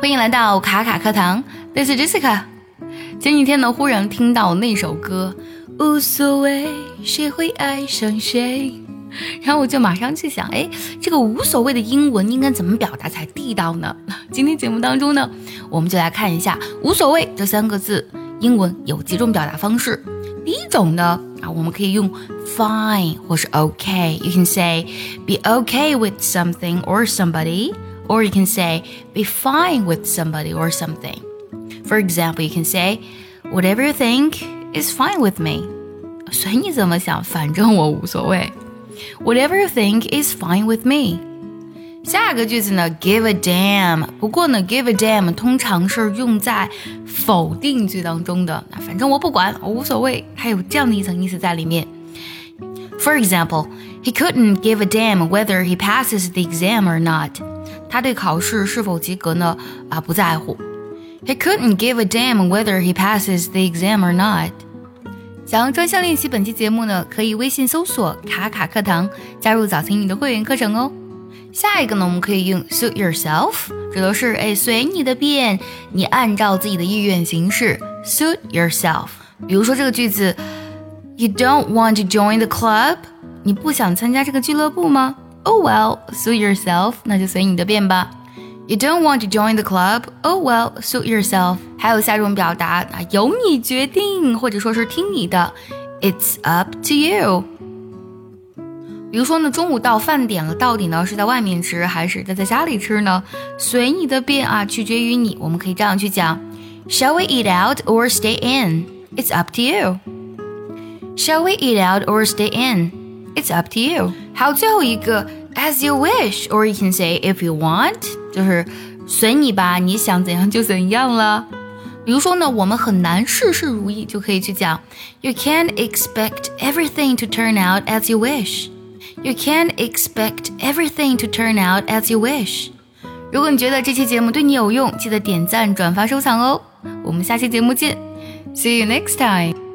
欢迎来到卡卡课堂，This is Jessica。前几天呢，忽然听到那首歌，无所谓谁会爱上谁，然后我就马上去想，哎，这个无所谓的英文应该怎么表达才地道呢？今天节目当中呢，我们就来看一下“无所谓”这三个字，英文有几种表达方式。第一种呢，啊，我们可以用 fine 或是 OK。You can say be ok with something or somebody。or you can say, be fine with somebody or something. For example, you can say, whatever you think is fine with me. 随你怎么想，反正我无所谓。Whatever you think is fine with me. 下个句子呢，give a damn。不过呢，give a damn 通常是用在否定句当中的。那反正我不管，我无所谓，还有这样的一层意思在里面。For example, he couldn't give a damn whether he passes the exam or not. 他对考试是否及格呢？啊，不在乎。He couldn't give a damn whether he passes the exam or not。想要专项练习本期节目呢，可以微信搜索“卡卡课堂”，加入早听你的会员课程哦。下一个呢，我们可以用 suit yourself，指的是哎随你的便，你按照自己的意愿行事。suit yourself。比如说这个句子，You don't want to join the club？ 你不想参加这个俱乐部吗？Oh well, suit yourself，那就随你的便吧。You don't want to join the club? Oh well, suit yourself。还有下种表达啊，由你决定，或者说是听你的。It's up to you。比如说呢，中午到饭点了，到底呢是在外面吃还是在在家里吃呢？随你的便啊，取决于你。我们可以这样去讲：Shall we eat out or stay in? It's up to you. Shall we eat out or stay in? It's up to you。还有最后一个，as you wish，or you can say if you want，就是随你吧，你想怎样就怎样了。比如说呢，我们很难事事如意，就可以去讲，You can't expect everything to turn out as you wish. You can't expect everything to turn out as you wish. 如果你觉得这期节目对你有用，记得点赞、转发、收藏哦。我们下期节目见，See you next time.